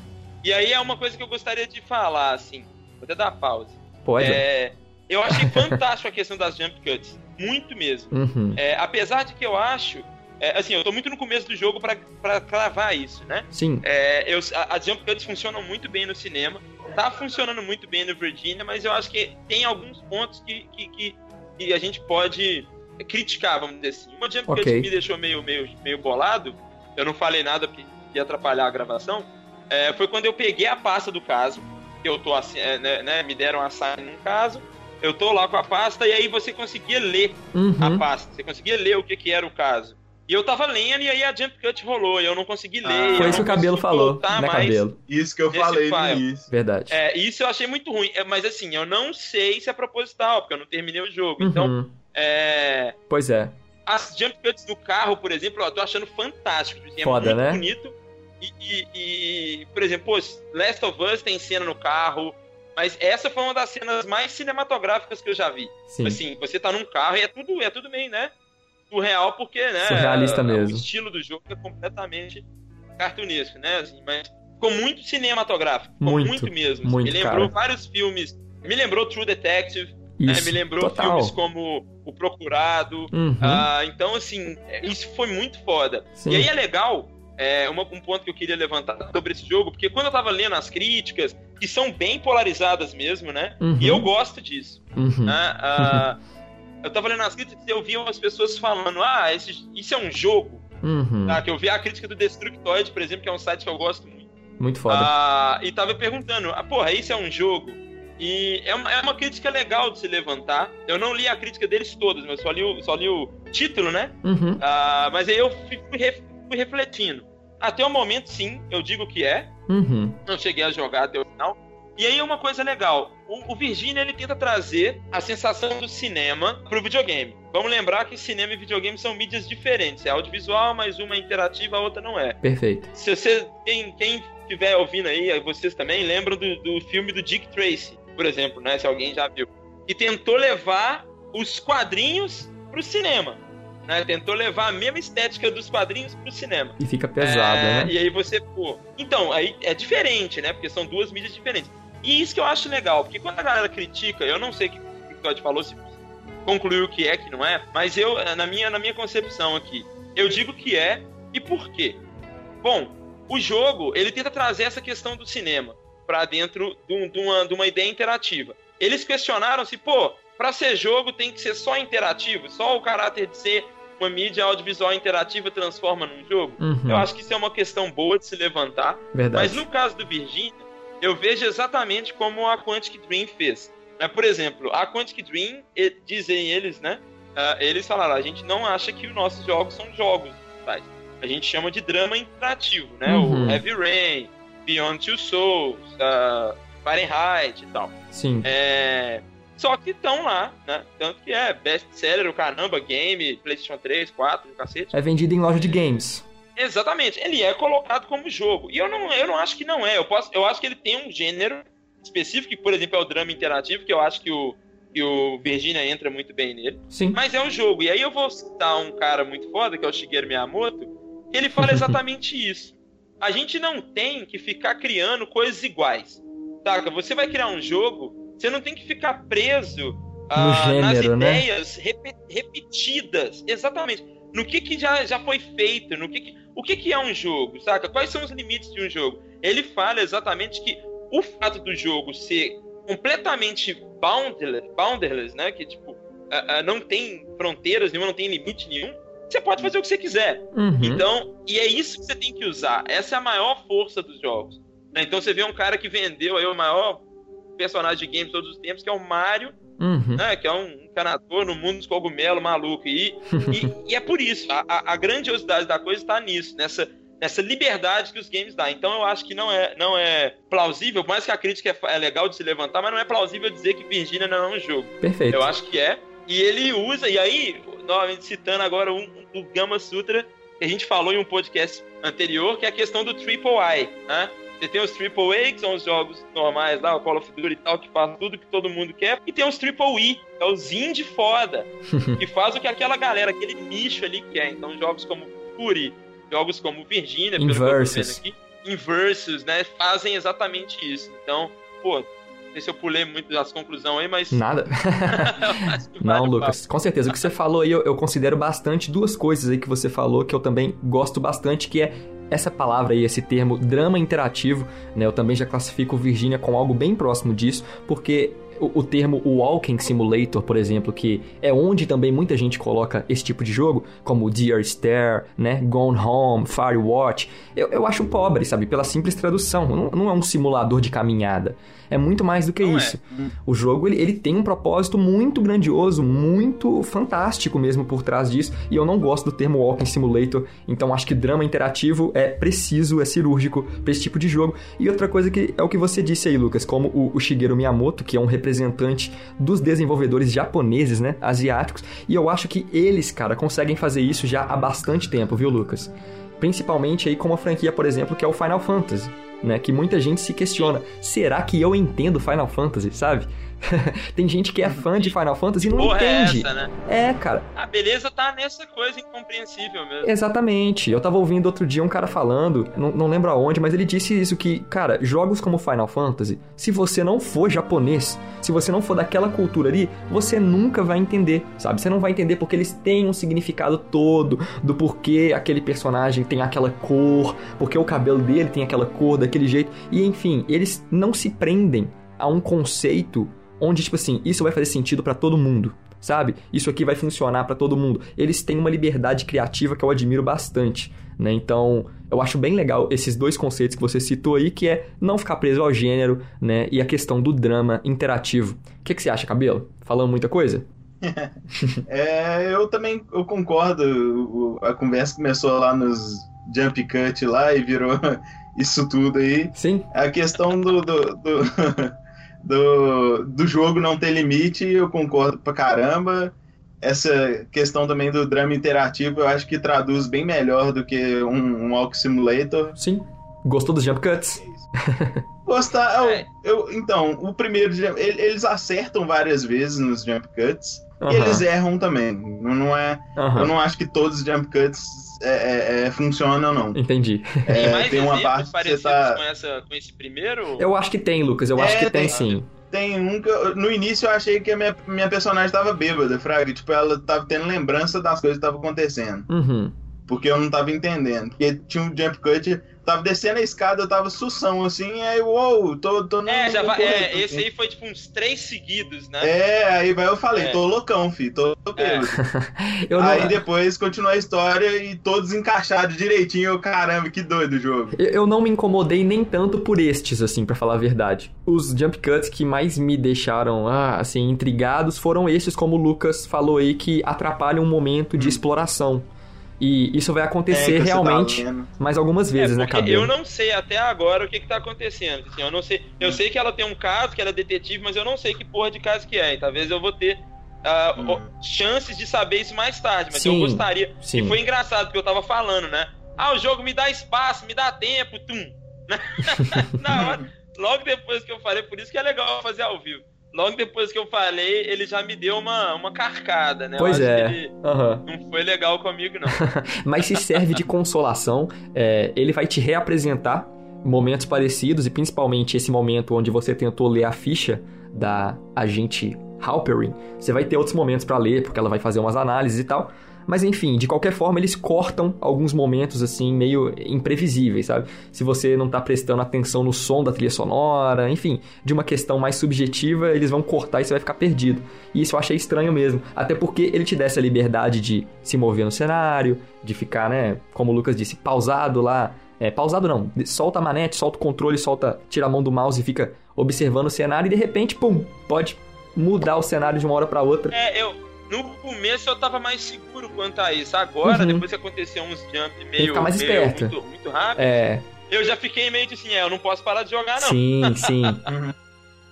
E aí é uma coisa que eu gostaria de falar, assim. Vou até dar pause. Pode. É, eu achei fantástico a questão das jump cuts. Muito mesmo. Uhum. É, apesar de que eu acho. É, assim, eu tô muito no começo do jogo pra, pra cravar isso, né? Sim. É, eu, a- as jump cuts funcionam muito bem no cinema. Tá funcionando muito bem no Virginia, mas eu acho que tem alguns pontos que, que, que, que a gente pode criticar, vamos dizer assim. Uma jump cut Ok. que me deixou meio, meio, meio bolado, eu não falei nada porque ia atrapalhar a gravação, é, foi quando eu peguei a pasta do caso, que eu tô assim, né, né, me deram a sign num caso, eu tô lá com a pasta e aí você conseguia ler a Uhum. pasta, você conseguia ler o que, que era o caso. E eu tava lendo e aí a jump cut rolou, e eu não consegui ler. Ah, Foi não isso que o cabelo falou, voltar né, cabelo? Isso que eu falei no file. início. Verdade. É, isso eu achei muito ruim. É, Mas assim, eu não sei se é proposital, porque eu não terminei o jogo. Então, Uhum. é. Pois é. As jump cuts do carro, por exemplo, eu tô achando fantástico. Assim, é Foda, muito né? bonito. E, e- e, por exemplo, pô, Last of Us tem cena no carro. Mas essa foi uma das cenas mais cinematográficas que eu já vi. Sim. Assim, você tá num carro e é tudo, é tudo meio, né? Surreal, porque, né? Surrealista mesmo. O estilo do jogo é completamente cartunesco, né? Assim, mas ficou muito cinematográfico. Ficou Muito, muito, mesmo. muito, me lembrou cara. vários filmes. Me lembrou True Detective. né? Isso. Me lembrou Total. filmes como O Procurado. Uhum. Ah, então, assim, é, isso foi muito foda. Sim. E aí é legal, é, uma- um ponto que eu queria levantar sobre esse jogo, porque quando eu tava lendo as críticas, que são bem polarizadas mesmo, né? Uhum. E eu gosto disso. Uhum. né? Ah, eu tava lendo as críticas e eu vi umas pessoas falando, ah, esse- isso é um jogo. Uhum. Tá? Que eu vi a crítica do Destructoid, por exemplo, que é um site que eu gosto muito. Muito foda. Ah, e tava perguntando, ah, porra, isso é um jogo? E é uma, é uma crítica legal de se levantar. Eu não li a crítica deles todas, mas só li o, só li o título, né? Uhum. Ah, mas aí eu fui, fui ref- fui refletindo. Até o momento, sim, eu digo que é. Uhum. Não cheguei a jogar até o final. E aí uma coisa legal, o, o Virginia ele tenta trazer a sensação do cinema pro videogame. Vamos lembrar que cinema e videogame são mídias diferentes. É audiovisual, mas uma é interativa, a outra não é. Perfeito. Se você quem quem estiver ouvindo aí, vocês também lembram do, do filme do Dick Tracy, por exemplo, né? Se alguém já viu, que tentou levar os quadrinhos pro cinema, né? Tentou levar a mesma estética dos quadrinhos pro cinema. E fica pesado, É, né? E aí você, pô. Então, aí é diferente, né? Porque são duas mídias diferentes. E isso que eu acho legal, porque quando a galera critica, eu não sei o que o Todd falou, se concluiu que é, que não é, mas eu, na minha, na minha concepção aqui, eu digo que é, e por quê? Bom, o jogo, ele tenta trazer essa questão do cinema pra dentro de, de uma, de uma ideia interativa. Eles questionaram se, pô, pra ser jogo tem que ser só interativo, só o caráter de ser uma mídia audiovisual interativa transforma num jogo? Uhum. Eu acho que isso é uma questão boa de se levantar. Verdade. Mas no caso do Virginia, eu vejo exatamente como a Quantic Dream fez. Né, Por exemplo, a Quantic Dream, dizem eles, né? ah, eles falaram, a gente não acha que os nossos jogos são jogos. A gente chama de drama interativo, né? Uhum. O Heavy Rain, Beyond Two Souls, ah, Fahrenheit e tal. Sim. É, Só que estão lá, né? Tanto que é best-seller, o caramba, game, PlayStation 3, 4, cacete. É vendido em loja de games. Exatamente, ele é colocado como jogo. E eu não, eu não acho que não é. Eu, posso, eu acho que ele tem um gênero específico, que, por exemplo, é o drama interativo, que eu acho que o, que o Virginia entra muito bem nele. Sim. Mas é um jogo. E aí eu vou citar um cara muito foda, que é o Shigeru Miyamoto, que ele fala exatamente isso. A gente não tem que ficar criando coisas iguais. Saca? Você vai criar um jogo, você não tem que ficar preso ah, nas gênero, né? ideias repe- repetidas. Exatamente. No que, que já, já foi feito, no que, que o que, que é um jogo, saca? Quais são os limites de um jogo? Ele fala exatamente que o fato do jogo ser completamente boundless, boundarless né? Que tipo, ah, ah, não tem fronteiras nenhuma, não tem limite nenhum. Você pode fazer o que você quiser. Uhum. Então, e é isso que você tem que usar. Essa é a maior força dos jogos. né? Então você vê um cara que vendeu aí o maior personagem de games de todos os tempos, que é o Mario, Uhum. né? Que é um encanador no mundo dos cogumelos maluco. E, e, e é por isso. A, a- grandiosidade da coisa está nisso, nessa, nessa liberdade que os games dão. Então eu acho que não é, não é plausível, por mais que a crítica é, é legal de se levantar, mas não é plausível dizer que Virginia não é um jogo. Perfeito. Eu acho que é. E ele usa, e aí, novamente citando agora um do Gama Sutra, que a gente falou em um podcast anterior, que é a questão do Triple I, né? Você tem os Triple A, que são os jogos normais lá, o Call of Duty e tal, que faz tudo que todo mundo quer. E tem os Triple E, que é os indie foda, que faz o que aquela galera, aquele nicho ali quer. Então jogos como Fury, jogos como Virginia, pelo que eu tô vendo Inversus. aqui, Inversus, né, fazem exatamente isso. Então, pô, não sei se eu pulei muito das conclusões aí, mas Nada. Não, vale o Lucas, com certeza. O que você falou aí, eu, eu considero bastante duas coisas aí que você falou que eu também gosto bastante, que é essa palavra aí, esse termo drama interativo, né? Eu também já classifico Virginia com algo bem próximo disso, porque o, o termo Walking Simulator, por exemplo, que é onde também muita gente coloca esse tipo de jogo, como Dear Stare, né? Gone Home, Firewatch, eu, eu acho pobre, sabe? Pela simples tradução. Não, não é um simulador de caminhada. É muito mais do que Não é. isso. O jogo ele, ele tem um propósito muito grandioso, muito fantástico mesmo por trás disso. E eu não gosto do termo Walking Simulator, então acho que drama interativo é preciso, é cirúrgico pra esse tipo de jogo. E outra coisa que é o que você disse aí, Lucas, como o, o Shigeru Miyamoto, que é um representante dos desenvolvedores japoneses, né, asiáticos, e eu acho que eles, cara, conseguem fazer isso já há bastante tempo, viu, Lucas? Principalmente aí com uma franquia, por exemplo, que é o Final Fantasy né? Que muita gente se questiona: será que eu entendo Final Fantasy, sabe? Tem gente que é fã de Final Fantasy e não Porra é entende. essa, né? É, cara. A beleza tá nessa coisa incompreensível mesmo. Exatamente. Eu tava ouvindo outro dia um cara falando, não, não lembro aonde, mas ele disse isso que, cara, jogos como Final Fantasy, se você não for japonês, se você não for daquela cultura ali, você nunca vai entender, sabe? Você não vai entender porque eles têm um significado todo do porquê aquele personagem tem aquela cor, porque o cabelo dele tem aquela cor daquele jeito, e enfim, eles não se prendem a um conceito onde tipo assim, isso vai fazer sentido pra todo mundo sabe? Isso aqui vai funcionar pra todo mundo. Eles têm uma liberdade criativa que eu admiro bastante, né? Então, eu acho bem legal esses dois conceitos que você citou aí, que é não ficar preso ao gênero, né? E a questão do drama interativo. O que, que você acha, Cabelo? Falando muita coisa? É, eu também eu concordo. A conversa começou lá nos jump cut lá e virou isso tudo aí. Sim? A questão do, do, do, do, do jogo não ter limite, eu concordo pra caramba. Essa questão também do drama interativo, eu acho que traduz bem melhor do que um, um Walk Simulator. Sim. Gostou dos jump cuts? Gostar. eu- É. eu, então, o primeiro. Eles acertam várias vezes nos jump cuts. Aham. E eles erram também. Não, não é, Aham. Eu não acho que todos os jump cuts é, é, é, funcionam, não. Entendi. Tem É, mais tem uma parte que você parecidos tá. com, essa, com esse primeiro? Eu acho que tem, Lucas. Eu acho É, que tem, tem. sim. Tem um que eu- no início eu achei que a minha, minha personagem tava bêbada, Fraga. Tipo, ela tava tendo lembrança das coisas que estavam acontecendo. Uhum. Porque eu não tava entendendo. Porque tinha um jump cut, tava descendo a escada, eu tava sução assim, aí, uou, tô, tô no. É, já vai, é, esse assim. aí foi tipo uns três seguidos, né? É, aí vai eu falei, É. tô loucão, fi, tô, tô bêbado. Eu não... Aí depois continua a história e todos encaixados direitinho. Eu, caramba, que doido o jogo. Eu- Eu não me incomodei nem tanto por estes, assim, pra falar a verdade. Os jump cuts que mais me deixaram, ah, assim, intrigados foram estes, como o Lucas falou aí, que atrapalham um momento de exploração. E isso vai É, acontecer tá realmente vendo. mais algumas vezes, é, né, Cabelo? eu não sei até agora o que que tá acontecendo. Assim, eu não sei. Eu sei que ela tem um caso, que ela é detetive, mas eu não sei que porra de caso que é. E talvez eu vou ter ah, Hum. chances de saber isso mais tarde. Mas Sim, eu gostaria. sim. E foi engraçado porque eu tava falando, né? Ah, o jogo me dá espaço, me dá tempo, tum. Na hora, logo depois que eu falei, por isso que é legal fazer ao vivo. Logo depois que eu falei, ele já me deu uma, uma carcada, né? Pois é. Aham. não foi legal comigo, não. Mas se serve de consolação, é, ele vai te reapresentar momentos parecidos e principalmente esse momento onde você tentou ler a ficha da agente Halperin. Você vai ter outros momentos pra ler, porque ela vai fazer umas análises e tal. Mas enfim, de qualquer forma, eles cortam alguns momentos assim meio imprevisíveis, sabe? Se você não tá prestando atenção no som da trilha sonora, enfim, de uma questão mais subjetiva, eles vão cortar e você vai ficar perdido. E isso eu achei estranho mesmo, até porque ele te dá essa liberdade de se mover no cenário, de ficar, né, como o Lucas disse, pausado lá. É, pausado não, solta a manete, solta o controle, solta, tira a mão do mouse e fica observando o cenário e de repente, pum, pode mudar o cenário de uma hora pra outra. É, eu. No começo eu tava mais seguro quanto a isso. Agora, Uhum. depois que aconteceu uns jump meio. ficar mais meio esperto. Muito, muito rápido, É, eu já fiquei meio assim, é, eu não posso parar de jogar, não. sim, sim,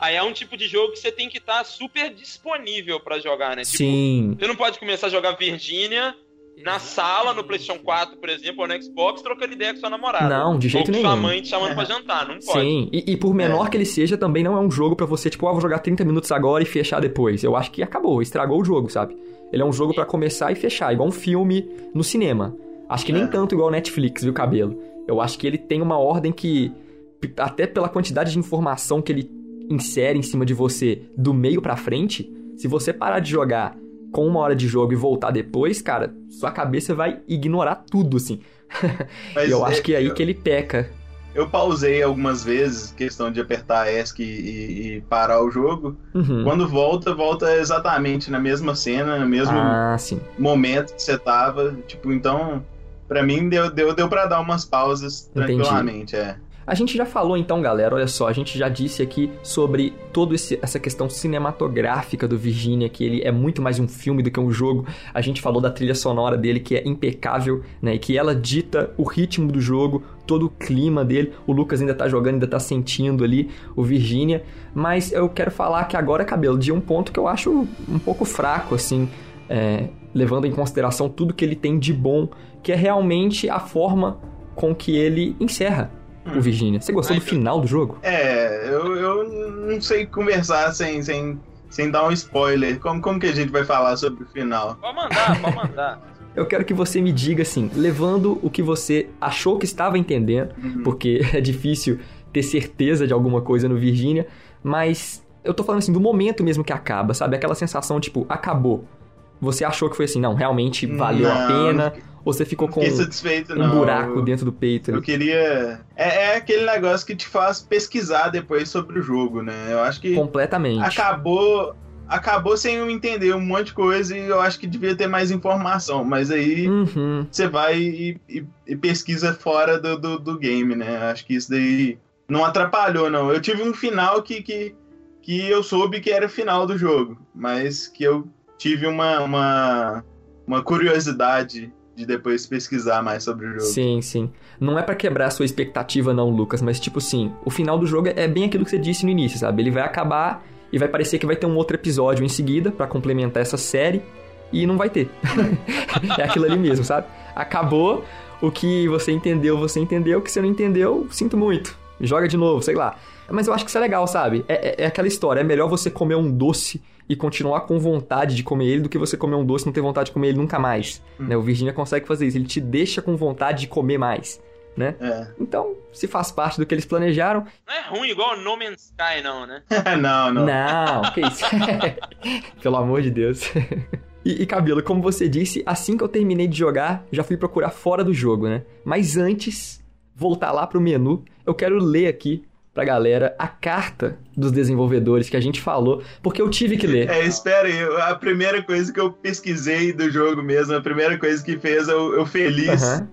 Aí é um tipo de jogo que você tem que estar super disponível pra jogar, né? Tipo, sim. você não pode começar a jogar Virgínia na sala, no PlayStation 4, por exemplo, ou no Xbox, trocando ideia com sua namorada. Não, de jeito ou com sua nenhum. mãe te chamando pra jantar, não pode. Sim, e, e por menor que ele seja, também não é um jogo pra você, tipo, ah, vou jogar 30 minutos agora e fechar depois. Eu acho que acabou, estragou o jogo, sabe? Ele é um jogo pra começar e fechar, igual um filme no cinema. Acho que nem É. tanto igual Netflix, viu, cabelo? Eu acho que ele tem uma ordem que, até pela quantidade de informação que ele insere em cima de você do meio pra frente, se você parar de jogar com uma hora de jogo e voltar depois, cara, sua cabeça vai ignorar tudo, assim. E eu acho é- que é aí que ele peca. Eu pausei algumas vezes, questão de apertar ESC e, e- parar o jogo. Uhum. Quando volta, volta exatamente na mesma cena, no mesmo Ah, momento que você tava. Tipo, então, pra mim deu, deu, deu pra dar umas pausas Entendi. tranquilamente, é. A gente já falou então, galera, olha só, a gente já disse aqui sobre toda essa questão cinematográfica do Virginia, que ele é muito mais um filme do que um jogo. A gente falou da trilha sonora dele, que é impecável, né? E que ela dita o ritmo do jogo, todo o clima dele. O Lucas ainda tá jogando, ainda tá sentindo ali o Virginia. Mas eu quero falar que agora, cabelo, de um ponto que eu acho um pouco fraco, assim, é, levando em consideração tudo que ele tem de bom, que é realmente a forma com que ele encerra o Virginia. Você gostou Ai, do final do jogo? É, eu, eu não sei conversar sem, sem, sem dar um spoiler. Como, como que a gente vai falar sobre o final? Pode mandar, pode mandar. Eu quero que você me diga assim, levando o que você achou que estava entendendo, porque é difícil ter certeza de alguma coisa no Virginia, mas eu tô falando assim do momento mesmo que acaba, sabe? Aquela sensação tipo, acabou. Você achou que foi assim, não, realmente valeu a Não, pena, ou você ficou com um não. buraco dentro do peito? Eu queria. É, é aquele negócio que te faz pesquisar depois sobre o jogo, né? Eu acho que Completamente. acabou. Acabou sem eu entender um monte de coisa e eu acho que devia ter mais informação. Mas aí Uhum. você vai e, e- e pesquisa fora do, do, do game, né? Acho que isso daí não atrapalhou, não. Eu tive um final que, que, que eu soube que era o final do jogo, mas que eu tive uma, uma, uma curiosidade de depois pesquisar mais sobre o jogo. Sim, sim. Não é pra quebrar a sua expectativa, não, Lucas, mas tipo assim, o final do jogo é bem aquilo que você disse no início, sabe? Ele vai acabar e vai parecer que vai ter um outro episódio em seguida pra complementar essa série e não vai ter. é aquilo ali mesmo, sabe? Acabou, o que você entendeu, você entendeu, o que você não entendeu, sinto muito. Joga de novo, sei lá. Mas eu acho que isso é legal, sabe? É, é- é aquela história, é melhor você comer um doce e continuar com vontade de comer ele do que você comer um doce e não ter vontade de comer ele nunca mais. Né? O Virginia consegue fazer isso, ele te deixa com vontade de comer mais, né? É. Então, se faz parte do que eles planejaram, Não é ruim igual No Man's Sky, não, né? não, não. não, que isso. Pelo amor de Deus. E, e, Cabelo, como você disse, assim que eu terminei de jogar, já fui procurar fora do jogo, né? Mas antes, voltar lá pro menu, eu quero ler aqui pra galera a carta dos desenvolvedores que a gente falou, porque eu tive que ler. É, espera aí, a primeira coisa que eu pesquisei do jogo mesmo, a primeira coisa que fez eu, eu feliz Aham.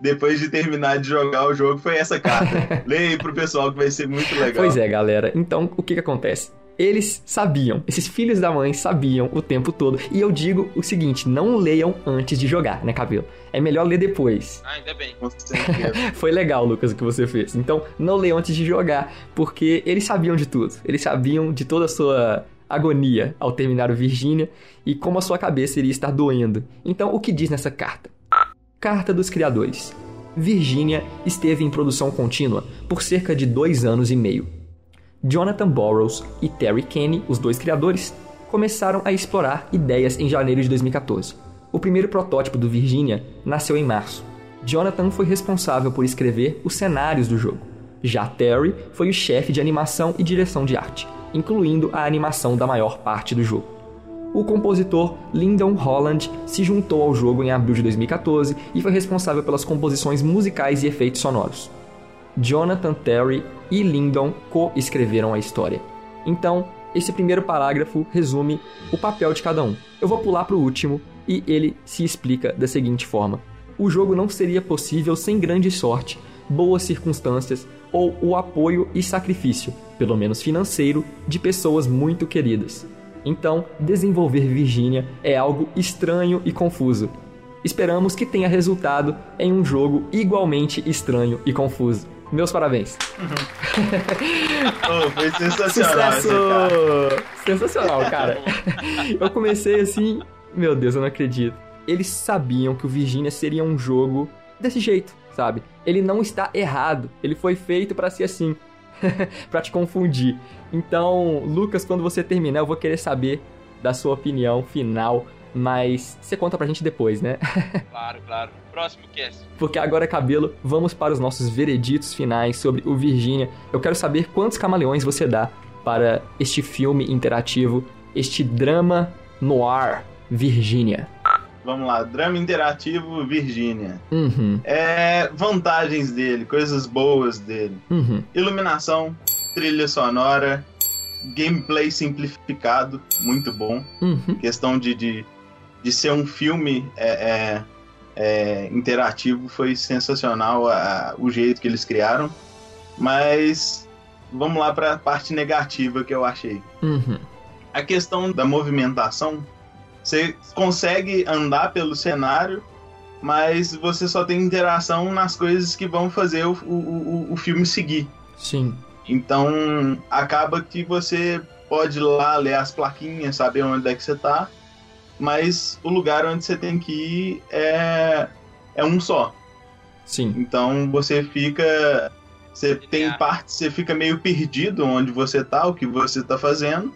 depois de terminar de jogar o jogo foi essa carta. Leia aí pro pessoal que vai ser muito legal. Pois é, galera. Então, o que que acontece? Eles sabiam, esses filhos da mãe sabiam o tempo todo. E eu digo o seguinte: não leiam antes de jogar, né, cabelo? É melhor ler depois. Ah, ainda bem. Com certeza. Foi legal, Lucas, o que você fez. Então, não leiam antes de jogar, porque eles sabiam de tudo. Eles sabiam de toda a sua agonia ao terminar o Virgínia e como a sua cabeça iria estar doendo. Então, o que diz nessa carta? Carta dos Criadores. Virginia esteve em produção contínua por cerca de dois anos e meio. Jonathan Burrows e Terry Kenny, os dois criadores, começaram a explorar ideias em janeiro de 2014. O primeiro protótipo do Virginia nasceu em março. Jonathan foi responsável por escrever os cenários do jogo. Já Terry foi o chefe de animação e direção de arte, incluindo a animação da maior parte do jogo. O compositor Lyndon Holland se juntou ao jogo em abril de 2014 e foi responsável pelas composições musicais e efeitos sonoros. Jonathan Terry e Lyndon co-escreveram a história. Então, esse primeiro parágrafo resume o papel de cada um. Eu vou pular para o último e ele se explica da seguinte forma: O jogo não seria possível sem grande sorte, boas circunstâncias ou o apoio e sacrifício, pelo menos financeiro, de pessoas muito queridas. Então, desenvolver Virginia é algo estranho e confuso. Esperamos que tenha resultado em um jogo igualmente estranho e confuso. Meus parabéns. Oh, foi sensacional Sucesso! carta. Sensacional, cara. Eu comecei assim, meu Deus, eu não acredito. eles sabiam que o Virginia seria um jogo desse jeito, sabe? Ele não está errado. Ele foi feito pra ser assim. pra te confundir. Então, Lucas, quando você terminar, eu vou querer saber da sua opinião final, mas você conta pra gente depois, né? Claro, claro. Próximo cast. Porque agora, cabelo, vamos para os nossos vereditos finais sobre o Virginia. Eu quero saber quantos camaleões você dá para este filme interativo, este drama noir Virginia. Vamos lá, drama interativo Virgínia. Uhum, É, vantagens dele, coisas boas dele. uhum, Iluminação, trilha sonora, gameplay simplificado, muito bom. uhum. Questão de, de, de ser um filme é, é, é, interativo foi sensacional a- o jeito que eles criaram. Mas vamos lá para a parte negativa que eu achei. Uhum. A questão da movimentação, você consegue andar pelo cenário, mas você só tem interação nas coisas que vão fazer o, o, o- o filme seguir. Sim. Então acaba que você pode ir lá ler as plaquinhas, saber onde é que você tá, mas o lugar onde você tem que ir é, é um só. Sim. Então você fica. Você tem partes, você fica meio perdido onde você tá, o que você tá fazendo.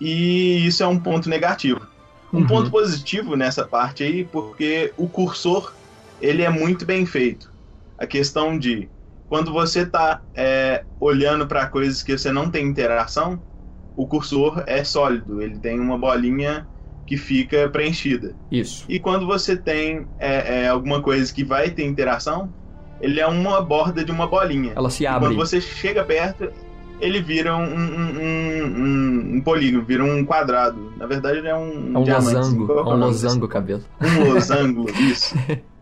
E isso é um ponto negativo. Um Uhum. ponto positivo nessa parte aí, porque o cursor ele é muito bem feito. A questão de quando você tá é, olhando para coisas que você não tem interação, o cursor é sólido, ele tem uma bolinha que fica preenchida. Isso. E quando você tem é, é, alguma coisa que vai ter interação, ele é uma borda de uma bolinha. Ela se E abre. quando você chega perto, ele vira um, um, um, um, polígono, vira um quadrado. Na verdade, ele é um, É um diamante. losango. É que um losango, cabelo. Um losango, isso.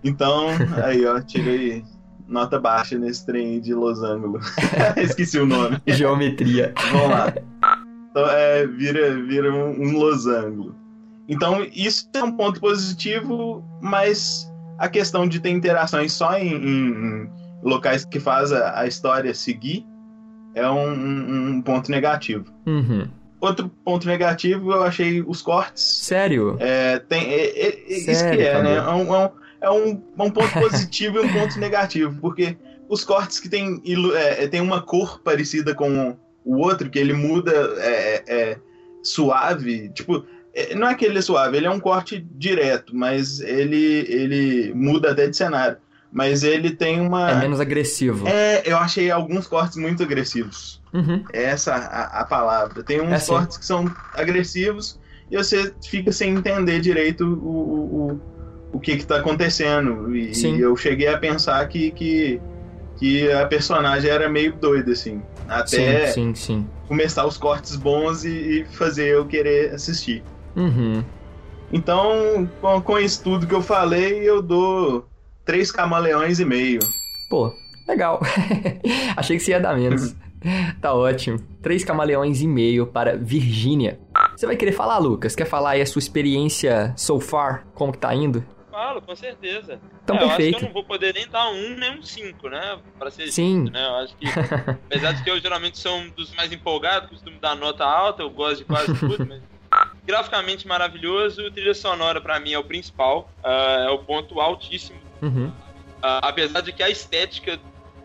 Então, aí, ó, tirei nota baixa nesse trem de losango. Esqueci o nome. Geometria. Vamos lá. Então, é, vira, vira um, um losango. Então, isso é um ponto positivo, mas a questão de ter interações só em, em- locais que faz a, a história seguir é um, um- ponto negativo. Uhum. Outro ponto negativo, eu achei os cortes. Sério? É, tem, é- é- é isso Sério, que é, né? Fabio? É um, é um- é um- é um ponto positivo e um ponto negativo, porque os cortes que tem, é, é, tem uma cor parecida com o outro, que ele muda é, é, suave, tipo, não é que ele é suave, ele é um corte direto, mas ele, ele muda até de cenário. Mas ele tem uma. É menos agressivo. É, eu achei alguns cortes muito agressivos. Uhum. É essa a, a palavra. Tem uns É assim. cortes que são agressivos e você fica sem entender direito o, o, o, o que que tá acontecendo. E, Sim. eu cheguei a pensar que, que, que a personagem era meio doida, assim. Até Sim, sim, sim. começar os cortes bons e, e fazer eu querer assistir. Uhum. Então, com, com isso tudo que eu falei, eu dou três camaleões e meio. Pô, legal. Achei que você ia dar menos. tá ótimo. Três camaleões e meio para Virgínia. Você vai querer falar, Lucas? Quer falar aí a sua experiência so far? Como que tá indo? Falo, com certeza. Então, É, eu acho perfeito. que eu não vou poder nem dar um nem um cinco, né? Pra ser Sim. justo, né? Eu acho que, apesar de que eu geralmente sou um dos mais empolgados, costumo dar nota alta, eu gosto de quase tudo, mas graficamente maravilhoso, trilha sonora pra mim é o principal, ah, é o ponto altíssimo. Uhum. Ah, apesar de que a estética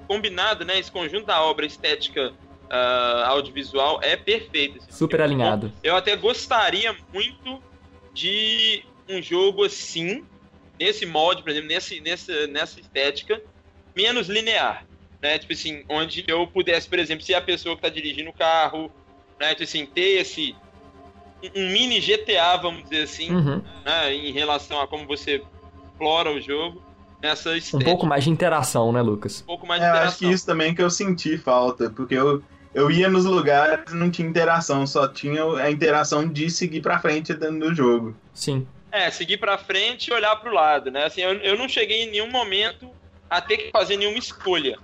combinada, né, esse conjunto da obra estética ah, audiovisual é perfeito. assim. Super alinhado. Eu até gostaria muito de um jogo assim, nesse molde, por exemplo, nesse, nessa, nessa estética, menos linear. Né? Tipo assim, onde eu pudesse, por exemplo, ser a pessoa que está dirigindo o carro, né? Tipo assim, ter esse. Um- mini GTA, vamos dizer assim, Uhum. né? Em relação a como você explora o jogo. Nessa Um pouco mais de interação, né, Lucas? um pouco mais É, de eu interação. acho que isso também que eu senti falta, porque eu, eu ia nos lugares e não tinha interação, só tinha a interação de seguir pra frente dentro do jogo. Sim. É, seguir pra frente e olhar pro lado, né? Assim, eu, eu não cheguei em nenhum momento a ter que fazer nenhuma escolha.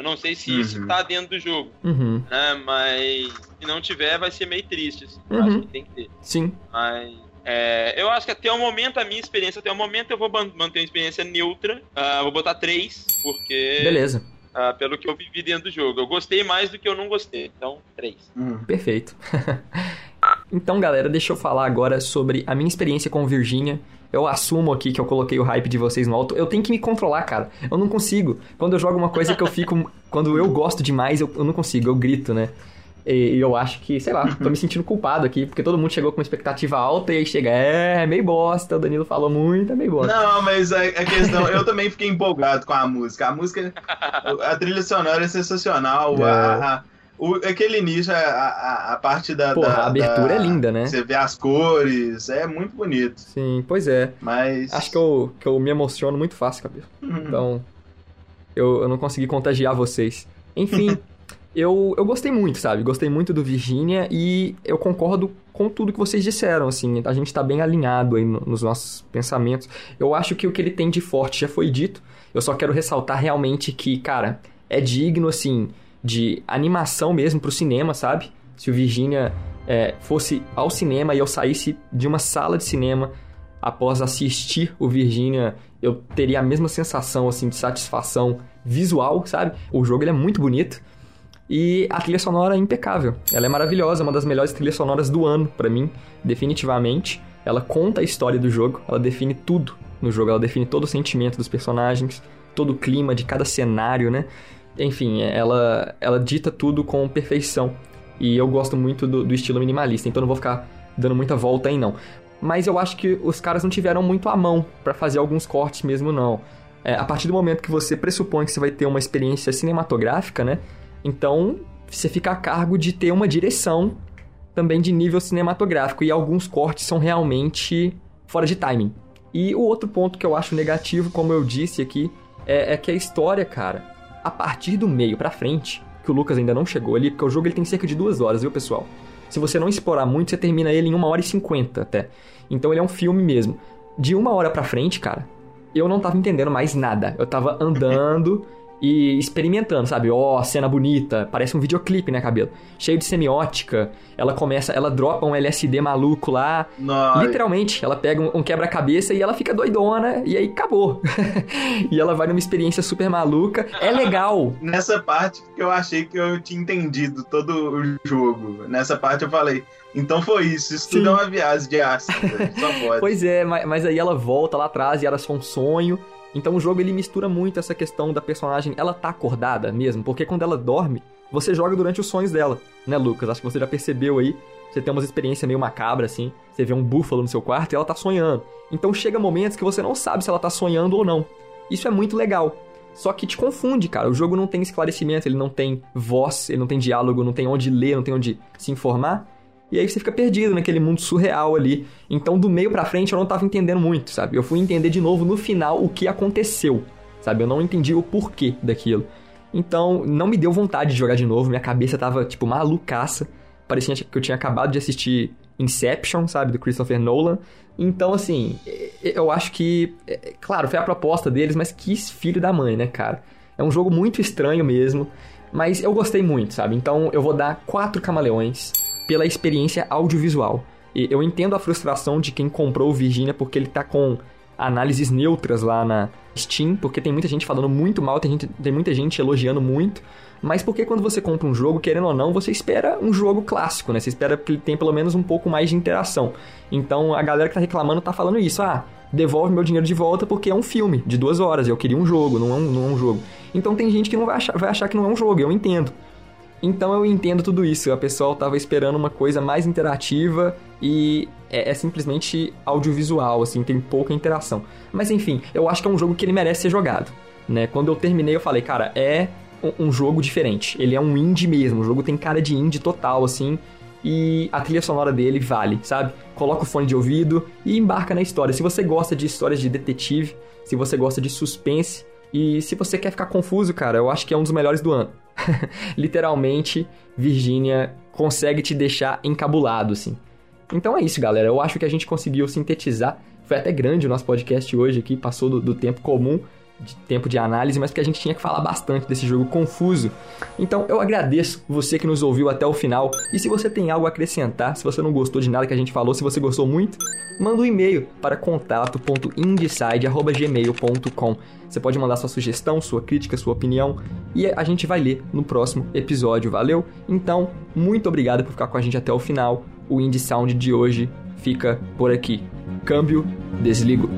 Eu não sei se isso Uhum. tá dentro do jogo, Uhum. né? Mas se não tiver, vai ser meio triste, assim. Eu Uhum. Acho que tem que ter. Sim. Mas é, eu acho que até o momento, a minha experiência, até o momento eu vou manter uma experiência neutra. Ah, vou botar três, porque Beleza. ah, pelo que eu vivi dentro do jogo. Eu gostei mais do que eu não gostei. Então, três. Hum. Perfeito. Então, galera, deixa eu falar agora sobre a minha experiência com Virginia. Eu assumo aqui que eu coloquei o hype de vocês no alto. Eu tenho que me controlar, cara. Eu não consigo. Quando eu jogo uma coisa que eu fico. quando eu gosto demais, eu, eu não consigo. Eu grito, né? E, e eu acho que, sei lá, tô me sentindo culpado aqui, porque todo mundo chegou com uma expectativa alta e aí chega, é, é meio bosta, o Danilo falou muito, é meio bosta. Não, mas a, a questão, eu também fiquei empolgado com a música. A música, a trilha sonora é sensacional. É. A- o- aquele início, a, a, a parte da. Porra, da- a abertura da- é linda, né? Você vê as cores, é muito bonito. Sim, pois é. Mas. Acho que eu, que eu me emociono muito fácil, cabelo. Então, eu, eu não consegui contagiar vocês. Enfim, eu, eu gostei muito, sabe? Gostei muito do Virginia e eu concordo com tudo que vocês disseram, assim. A gente tá bem alinhado aí no- nos nossos pensamentos. Eu acho que o que ele tem de forte já foi dito. Eu só quero ressaltar realmente que, cara, é digno, assim, de animação mesmo pro cinema, sabe? Se o Virginia é, fosse ao cinema e eu saísse de uma sala de cinema após assistir o Virginia, eu teria a mesma sensação assim de satisfação visual, sabe? O jogo é muito bonito e a trilha sonora é impecável. Ela é maravilhosa, uma das melhores trilhas sonoras do ano pra mim, definitivamente. Ela conta a história do jogo, ela define tudo no jogo, ela define todo o sentimento dos personagens, todo o clima de cada cenário, né? Enfim, ela ela dita tudo com perfeição. E eu gosto muito do, do estilo minimalista, então não vou ficar dando muita volta aí não mas eu acho que os caras não tiveram muito à mão pra fazer alguns cortes mesmo, não. É, a partir do momento que você pressupõe que você vai ter uma experiência cinematográfica, né? Então você fica a cargo de ter uma direção também de nível cinematográfico e alguns cortes são realmente fora de timing. E o outro ponto que eu acho negativo, como eu disse aqui, é, é que a história, cara, a partir do meio pra frente, que o Lucas ainda não chegou ali, porque o jogo ele tem cerca de duas horas, viu, pessoal? Se você não explorar muito, você termina ele em uma hora e cinquenta até. Então ele é um filme mesmo. De uma hora pra frente, cara, eu não tava entendendo mais nada. Eu tava andando e experimentando, sabe? Ó, cena bonita, parece um videoclipe, né, cabelo? Cheio de semiótica. Ela começa, ela dropa um LSD maluco lá. Literalmente, ela pega um, um quebra-cabeça e ela fica doidona e aí acabou. e ela vai numa experiência super maluca. É legal. Nessa parte que eu achei que eu tinha entendido todo o jogo. Nessa parte eu falei, então foi isso, isso tudo é uma viagem de ácido, só pode. Pois é, ma- mas aí ela volta lá atrás e era só um sonho. Então o jogo ele mistura muito essa questão da personagem, ela tá acordada mesmo, porque quando ela dorme, você joga durante os sonhos dela, né, Lucas? Acho que você já percebeu aí. Você tem umas experiências meio macabra assim, você vê um búfalo no seu quarto e ela tá sonhando. Então chega momentos que você não sabe se ela tá sonhando ou não. Isso é muito legal. Só que te confunde, cara. O jogo não tem esclarecimento, ele não tem voz, ele não tem diálogo, não tem onde ler, não tem onde se informar. E aí você fica perdido naquele mundo surreal ali. Então, do meio pra frente, eu não tava entendendo muito, sabe? Eu fui entender de novo no final o que aconteceu, sabe? Eu não entendi o porquê daquilo. Então, não me deu vontade de jogar de novo. Minha cabeça tava, tipo, malucaça. Parecia que eu tinha acabado de assistir Inception, sabe? Do Christopher Nolan. Então, assim, eu acho que... Claro, foi a proposta deles, mas que filho da mãe, né, cara? É um jogo muito estranho mesmo. Mas eu gostei muito, sabe? Então, eu vou dar quatro camaleões pela experiência audiovisual. E eu entendo a frustração de quem comprou o Virginia porque ele tá com análises neutras lá na Steam, porque tem muita gente falando muito mal, tem, gente, tem muita gente elogiando muito. Mas porque quando você compra um jogo, querendo ou não, você espera um jogo clássico, né? Você espera que ele tenha pelo menos um pouco mais de interação. Então a galera que tá reclamando tá falando isso. Ah, devolve meu dinheiro de volta porque é um filme de duas horas. Eu queria um jogo, não é um, não é um jogo. Então tem gente que não vai achar, vai achar que não é um jogo, eu entendo. Então eu entendo tudo isso. A pessoa tava esperando uma coisa mais interativa e é, é simplesmente audiovisual, assim, tem pouca interação. Mas enfim, eu acho que é um jogo que ele merece ser jogado. Né? Quando eu terminei, eu falei, cara, é um, um jogo diferente. Ele é um indie mesmo. O jogo tem cara de indie total, assim. E a trilha sonora dele vale, sabe? Coloca o fone de ouvido e embarca na história. Se você gosta de histórias de detetive, se você gosta de suspense e se você quer ficar confuso, cara, eu acho que é um dos melhores do ano. Literalmente, Virginia consegue te deixar encabulado, assim. Então é isso, galera. Eu acho que a gente conseguiu sintetizar. Foi até grande o nosso podcast hoje aqui, passou do, do tempo comum, de tempo de análise, mas porque a gente tinha que falar bastante desse jogo confuso. Então eu agradeço você que nos ouviu até o final. E se você tem algo a acrescentar, se você não gostou de nada que a gente falou, se você gostou muito, manda um e-mail para contato.indecide.gmail.com. Você pode mandar sua sugestão, sua crítica, sua opinião e a gente vai ler no próximo episódio, valeu? Então, muito obrigado por ficar com a gente até o final. o Indie Sound de hoje fica por aqui. Câmbio, desligo.